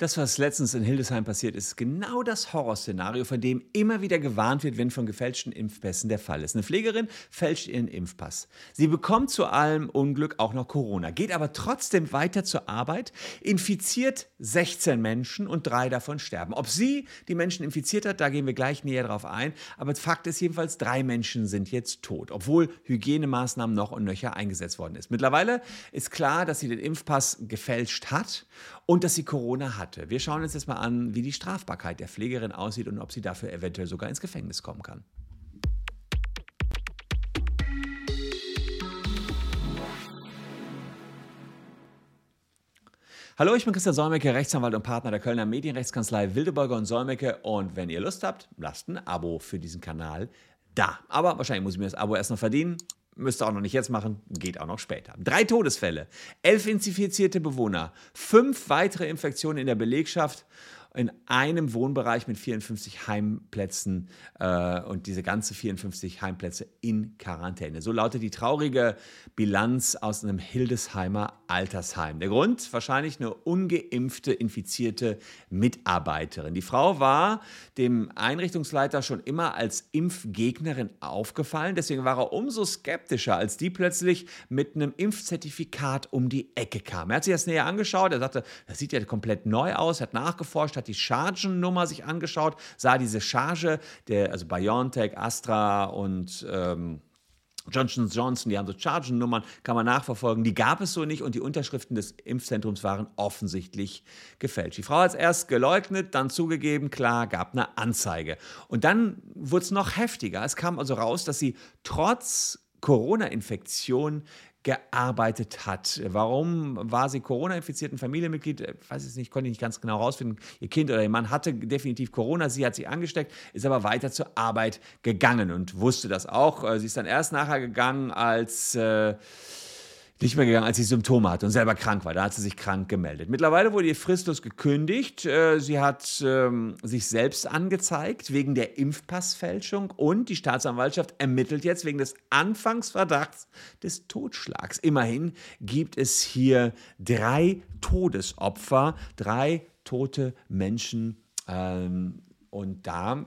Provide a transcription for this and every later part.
Das, was letztens in Hildesheim passiert ist, genau das Horrorszenario, von dem immer wieder gewarnt wird, wenn von gefälschten Impfpässen der Fall ist. Eine Pflegerin fälscht ihren Impfpass. Sie bekommt zu allem Unglück auch noch Corona, geht aber trotzdem weiter zur Arbeit, infiziert 16 Menschen und drei davon sterben. Ob sie die Menschen infiziert hat, da gehen wir gleich näher drauf ein. Aber Fakt ist jedenfalls, drei Menschen sind jetzt tot, obwohl Hygienemaßnahmen noch und nöcher eingesetzt worden ist. Mittlerweile ist klar, dass sie den Impfpass gefälscht hat und dass sie Corona hat hatte. Wir schauen uns jetzt mal an, wie die Strafbarkeit der Pflegerin aussieht und ob sie dafür eventuell sogar ins Gefängnis kommen kann. Hallo, ich bin Christian Solmecke, Rechtsanwalt und Partner der Kölner Medienrechtskanzlei Wildeborger und Solmecke. Und wenn ihr Lust habt, lasst ein Abo für diesen Kanal da. Aber wahrscheinlich muss ich mir das Abo erst noch verdienen. Müsst ihr auch noch nicht jetzt machen, geht auch noch später. Drei Todesfälle, elf infizierte Bewohner, fünf weitere Infektionen in der Belegschaft in einem Wohnbereich mit 54 Heimplätzen äh, und diese ganze 54 Heimplätze in Quarantäne. So lautet die traurige Bilanz aus einem Hildesheimer Altersheim. Der Grund? Wahrscheinlich eine ungeimpfte, infizierte Mitarbeiterin. Die Frau war dem Einrichtungsleiter schon immer als Impfgegnerin aufgefallen. Deswegen war er umso skeptischer, als die plötzlich mit einem Impfzertifikat um die Ecke kam. Er hat sich das näher angeschaut. Er sagte, das sieht ja komplett neu aus, hat nachgeforscht, hat die Chargennummer sich angeschaut, sah diese Charge, der, also BioNTech, Astra und ähm, Johnson Johnson, die haben so Chargennummern, kann man nachverfolgen. Die gab es so nicht und die Unterschriften des Impfzentrums waren offensichtlich gefälscht. Die Frau hat es erst geleugnet, dann zugegeben, klar, gab eine Anzeige. Und dann wurde es noch heftiger. Es kam also raus, dass sie trotz Corona-Infektion gearbeitet hat. Warum war sie Corona-infizierten Familienmitglied? Ich weiß es nicht, konnte ich nicht ganz genau herausfinden. Ihr Kind oder ihr Mann hatte definitiv Corona, sie hat sich angesteckt, ist aber weiter zur Arbeit gegangen und wusste das auch. Sie ist dann erst nachher gegangen, als äh, nicht mehr gegangen, als sie Symptome hatte und selber krank war. Da hat sie sich krank gemeldet. Mittlerweile wurde ihr fristlos gekündigt. Äh, sie hat ähm, sich selbst angezeigt wegen der Impfpassfälschung und die Staatsanwaltschaft ermittelt jetzt wegen des Anfangsverdachts des Totschlags. Immerhin gibt es hier drei Todesopfer, drei tote Menschen. Ähm, und da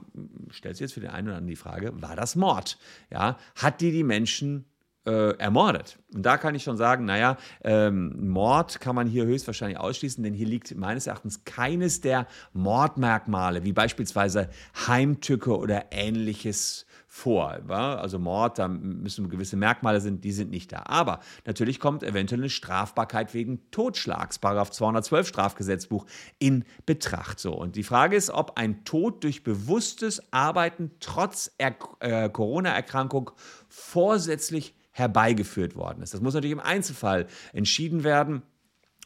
stellt sich jetzt für den einen oder anderen die Frage, war das Mord? Ja, hat die die Menschen äh, ermordet. Und da kann ich schon sagen, naja, ähm, Mord kann man hier höchstwahrscheinlich ausschließen, denn hier liegt meines Erachtens keines der Mordmerkmale, wie beispielsweise Heimtücke oder ähnliches vor. Wa? Also Mord, da müssen gewisse Merkmale sind, die sind nicht da. Aber natürlich kommt eventuell eine Strafbarkeit wegen Totschlags, Paragraph 212 Strafgesetzbuch, in Betracht. So. Und die Frage ist, ob ein Tod durch bewusstes Arbeiten trotz er äh, Corona-Erkrankung vorsätzlich herbeigeführt worden ist. Das muss natürlich im Einzelfall entschieden werden.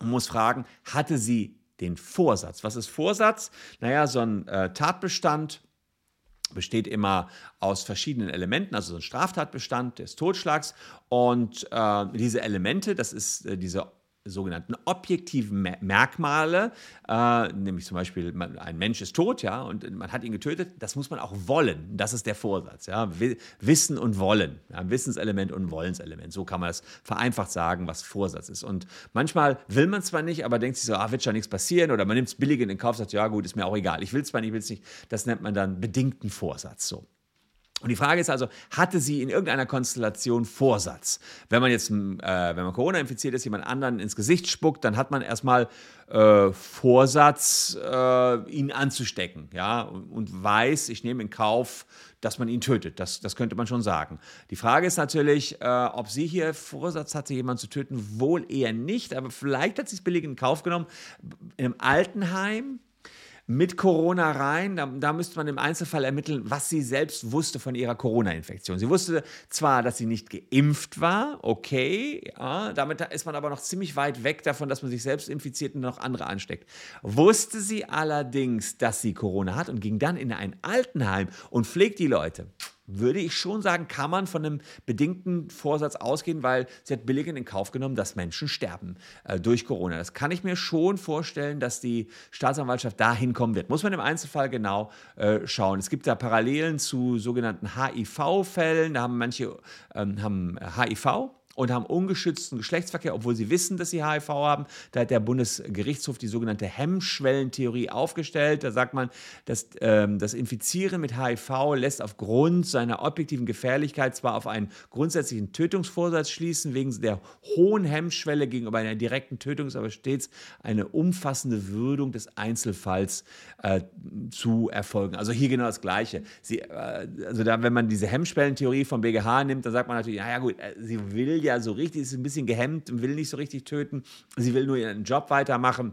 Man muss fragen, hatte sie den Vorsatz? Was ist Vorsatz? Naja, so ein äh, Tatbestand besteht immer aus verschiedenen Elementen, also so ein Straftatbestand des Totschlags. Und äh, diese Elemente, das ist äh, diese sogenannten objektiven Merkmale, äh, nämlich zum Beispiel man, ein Mensch ist tot, ja, und man hat ihn getötet, das muss man auch wollen. Das ist der Vorsatz, ja, Wissen und Wollen, ja, Wissenselement und Wollenselement. So kann man das vereinfacht sagen, was Vorsatz ist. Und manchmal will man zwar nicht, aber denkt sich so, ah, wird schon nichts passieren, oder man nimmt es billig in den Kauf, sagt, ja gut, ist mir auch egal, ich will es zwar nicht, ich will es nicht. Das nennt man dann bedingten Vorsatz. So. Und die Frage ist also, hatte sie in irgendeiner Konstellation Vorsatz? Wenn man jetzt, äh, wenn man Corona infiziert ist, jemand anderen ins Gesicht spuckt, dann hat man erstmal äh, Vorsatz, äh, ihn anzustecken, ja, und, weiß, ich nehme in Kauf, dass man ihn tötet. Das, das könnte man schon sagen. Die Frage ist natürlich, äh, ob sie hier Vorsatz hatte, jemanden zu töten. Wohl eher nicht, aber vielleicht hat sie es billig in Kauf genommen. In einem Altenheim mit Corona rein. Da, da, müsste man im Einzelfall ermitteln, was sie selbst wusste von ihrer Corona-Infektion. Sie wusste zwar, dass sie nicht geimpft war, okay, ja, damit ist man aber noch ziemlich weit weg davon, dass man sich selbst infiziert und noch andere ansteckt. Wusste sie allerdings, dass sie Corona hat und ging dann in ein Altenheim und pflegt die Leute würde ich schon sagen, kann man von einem bedingten Vorsatz ausgehen, weil sie hat billigend in Kauf genommen, dass Menschen sterben äh, durch Corona. Das kann ich mir schon vorstellen, dass die Staatsanwaltschaft da hinkommen wird. Muss man im Einzelfall genau äh, schauen. Es gibt da Parallelen zu sogenannten HIV-Fällen. Da haben manche ähm, haben HIV und haben ungeschützten Geschlechtsverkehr, obwohl sie wissen, dass sie HIV haben. Da hat der Bundesgerichtshof die sogenannte Hemmschwellentheorie aufgestellt. Da sagt man, dass ähm, das Infizieren mit HIV lässt aufgrund seiner objektiven Gefährlichkeit zwar auf einen grundsätzlichen Tötungsvorsatz schließen, wegen der hohen Hemmschwelle gegenüber einer direkten Tötung ist aber stets eine umfassende Würdung des Einzelfalls äh, zu erfolgen. Also hier genau das Gleiche. Sie, äh, also da, wenn man diese Hemmschwellentheorie vom BGH nimmt, dann sagt man natürlich, naja gut, äh, sie will ja so richtig, ist ein bisschen gehemmt und will nicht so richtig töten, sie will nur ihren Job weitermachen.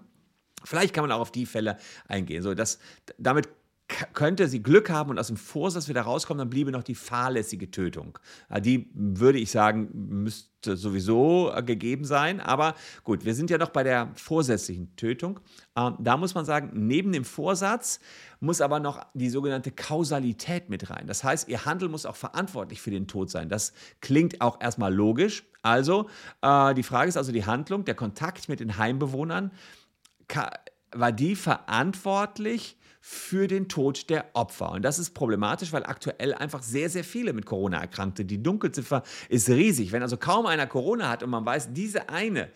Vielleicht kann man auch auf die Fälle eingehen. So, das, damit könnte sie Glück haben und aus dem Vorsatz wieder rauskommen, dann bliebe noch die fahrlässige Tötung. Die würde ich sagen, müsste sowieso äh, gegeben sein. Aber gut, wir sind ja noch bei der vorsätzlichen Tötung. Ähm, da muss man sagen, neben dem Vorsatz muss aber noch die sogenannte Kausalität mit rein. Das heißt, ihr Handel muss auch verantwortlich für den Tod sein. Das klingt auch erstmal logisch. Also, äh, die Frage ist also die Handlung, der Kontakt mit den Heimbewohnern, war die verantwortlich für den Tod der Opfer. Und das ist problematisch, weil aktuell einfach sehr, sehr viele mit Corona erkrankte. Die Dunkelziffer ist riesig. Wenn also kaum einer Corona hat und man weiß, diese eine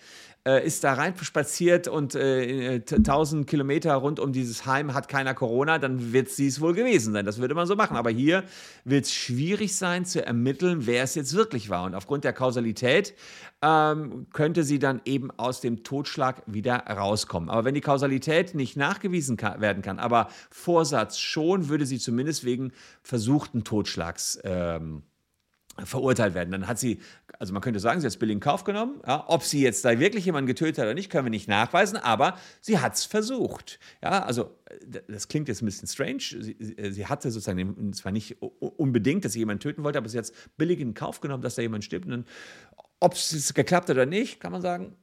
äh, ist da rein spaziert und äh, 1000 Kilometer rund um dieses Heim hat keiner Corona, dann wird sie es wohl gewesen sein. Das würde man so machen. Aber hier wird es schwierig sein zu ermitteln, wer es jetzt wirklich war. Und aufgrund der Kausalität ähm, könnte sie dann eben aus dem Totschlag wieder rauskommen. Aber wenn die Kausalität nicht nachgewiesen kann, werden kann, aber Vorsatz schon, würde sie zumindest wegen versuchten Totschlags ähm, verurteilt werden. Dann hat sie, also man könnte sagen, sie hat es billig in Kauf genommen. Ja, ob sie jetzt da wirklich jemanden getötet hat oder nicht, können wir nicht nachweisen, aber sie hat es versucht. Ja, also das klingt jetzt ein bisschen strange. Sie, sie hatte sozusagen, zwar nicht unbedingt, dass sie jemanden töten wollte, aber sie hat es billig in Kauf genommen, dass da jemand stirbt. Und dann, ob es geklappt hat oder nicht, kann man sagen,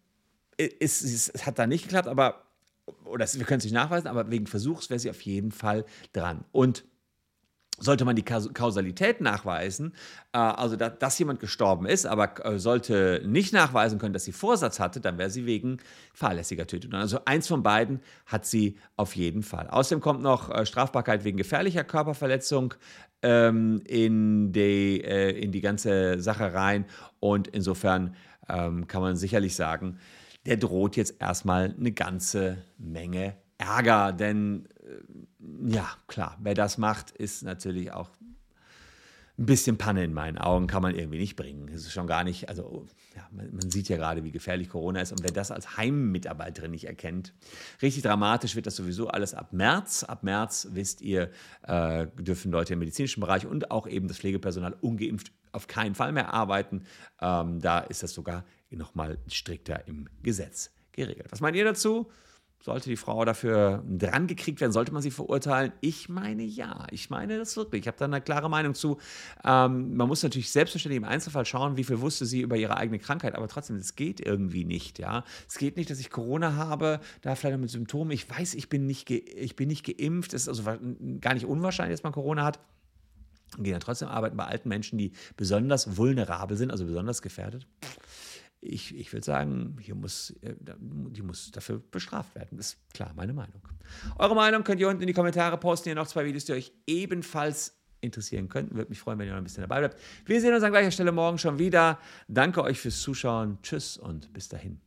ist, es hat da nicht geklappt, aber, oder wir können es nicht nachweisen, aber wegen Versuchs wäre sie auf jeden Fall dran. Und sollte man die Kausalität nachweisen, äh, also dass jemand gestorben ist, aber äh, sollte nicht nachweisen können, dass sie Vorsatz hatte, dann wäre sie wegen fahrlässiger Tötung. Also eins von beiden hat sie auf jeden Fall. Außerdem kommt noch äh, Strafbarkeit wegen gefährlicher Körperverletzung ähm, in, die, in die ganze Sache rein und insofern ähm, kann man sicherlich sagen, der droht jetzt erstmal eine ganze Menge Ärger, denn ja, klar, wer das macht, ist natürlich auch ein bisschen Panne in meinen Augen, kann man irgendwie nicht bringen. Es ist schon gar nicht, also ja, man, man, sieht ja gerade, wie gefährlich Corona ist. Und wer das als Heimmitarbeiterin nicht erkennt, richtig dramatisch wird das sowieso alles ab März. Ab März, wisst ihr, äh, dürfen Leute im medizinischen Bereich und auch eben das Pflegepersonal ungeimpft auf keinen Fall mehr arbeiten. Ähm, da ist das sogar nochmal strikter im Gesetz geregelt. Was meint ihr dazu? Sollte die Frau dafür dran gekriegt werden, sollte man sie verurteilen? Ich meine ja. Ich meine das wirklich. Ich habe da eine klare Meinung zu. Ähm, man muss natürlich selbstverständlich im Einzelfall schauen, wie viel wusste sie über ihre eigene Krankheit. Aber trotzdem, es geht irgendwie nicht. Ja, es geht nicht, dass ich Corona habe, da vielleicht mit Symptomen. Ich weiß, ich bin nicht, ich bin nicht geimpft. Es ist also gar nicht unwahrscheinlich, dass man Corona hat. Gehen dann trotzdem arbeiten bei alten Menschen, die besonders vulnerabel sind, also besonders gefährdet ich, ich würde sagen, hier muss, äh, die muss dafür bestraft werden. Das ist klar meine Meinung. Eure Meinung könnt ihr unten in die Kommentare posten. Hier noch zwei Videos, die euch ebenfalls interessieren könnten. Würde mich freuen, wenn ihr noch ein bisschen dabei bleibt. Wir sehen uns an gleicher Stelle morgen schon wieder. Danke euch fürs Zuschauen. Tschüss und bis dahin.